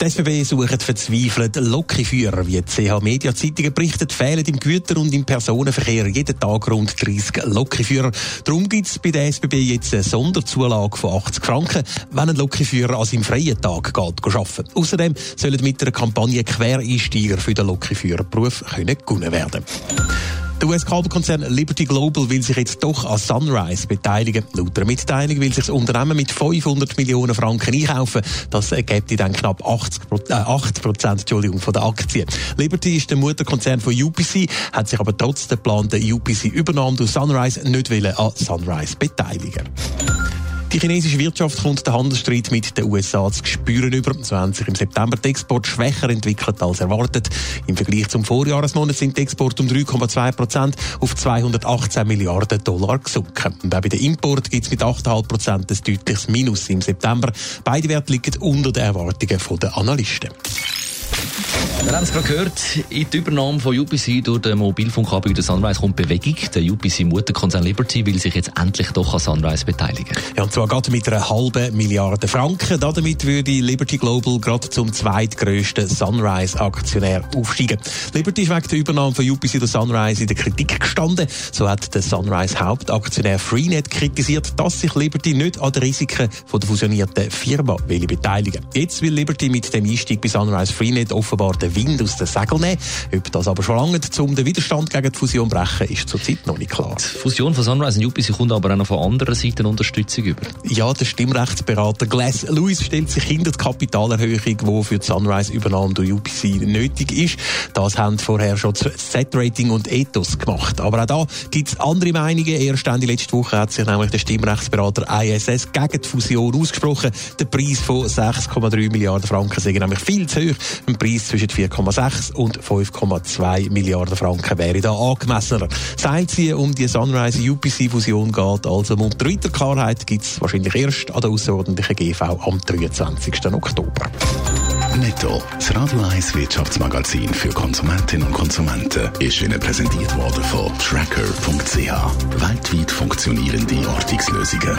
Die SBB suchen verzweifelt Lokführer. Wie die CH Media Zeitungen berichtet, fehlen im Güter- und im Personenverkehr jeden Tag rund 30 Lokführer. Darum gibt es bei der SBB jetzt eine Sonderzulage von 80 Franken, wenn ein Lokführer an seinem freien Tag geht, arbeiten Außerdem sollen mit einer Kampagne Quereinsteiger für den Lokführerberuf gewonnen werden der US-Kabelkonzern Liberty Global will sich jetzt doch an Sunrise beteiligen. Laut der Mitteilung will sich das Unternehmen mit 500 Millionen Franken einkaufen. Das ergibt dann knapp 80 äh, Prozent Entschuldigung, von der Aktien. Liberty ist der Mutterkonzern von UPC, hat sich aber trotz der geplanten UPC-Übernahme durch Sunrise nicht an Sunrise beteiligen die chinesische Wirtschaft kommt den Handelsstreit mit den USA zu spüren über. So haben sich im September die Exporte schwächer entwickelt als erwartet. Im Vergleich zum Vorjahresmonat sind die Exporte um 3,2 Prozent auf 218 Milliarden Dollar gesunken. Und auch bei den Import gibt es mit 8,5 Prozent ein deutliches Minus im September. Beide Werte liegen unter den Erwartungen der Analysten. Wir haben es gerade gehört, in die Übernahme von UPC durch den Mobilfunkanbieter Sunrise kommt Bewegung. Der UPC-Mutterkonzern Liberty will sich jetzt endlich doch an Sunrise beteiligen. Ja, und zwar gerade mit einer halben Milliarde Franken. Damit würde Liberty Global gerade zum zweitgrößten Sunrise-Aktionär aufsteigen. Liberty ist wegen der Übernahme von UPC durch Sunrise in der Kritik gestanden. So hat der Sunrise-Hauptaktionär Freenet kritisiert, dass sich Liberty nicht an den Risiken von der fusionierten Firma will beteiligen Jetzt will Liberty mit dem Einstieg bei Sunrise Freenet offenbar den Wind aus den Segeln nehmen. Ob das aber schon lange um den Widerstand gegen die Fusion brechen, ist zurzeit noch nicht klar. Die Fusion von Sunrise und UPC kommt aber auch noch von anderen Seiten Unterstützung über. Ja, der Stimmrechtsberater Glass Lewis stellt sich hinter die Kapitalerhöhung, die für die Sunrise-Übernahme durch UPC nötig ist. Das haben vorher schon Z-Rating und Ethos gemacht. Aber auch da gibt es andere Meinungen. Erst Ende letzte Woche hat sich nämlich der Stimmrechtsberater ISS gegen die Fusion ausgesprochen. Der Preis von 6,3 Milliarden Franken sei nämlich viel zu hoch. Ein Preis zwischen 4,6 und 5,2 Milliarden Franken wäre da angemessener. Seit es um die Sunrise-UPC-Fusion geht, also um die Klarheit, gibt es wahrscheinlich erst an der außerordentlichen GV am 23. Oktober. Netto, das Radio 1 Wirtschaftsmagazin für Konsumentinnen und Konsumenten, ist Ihnen präsentiert worden von Tracker.ch. Weltweit funktionierende Ortungslösungen.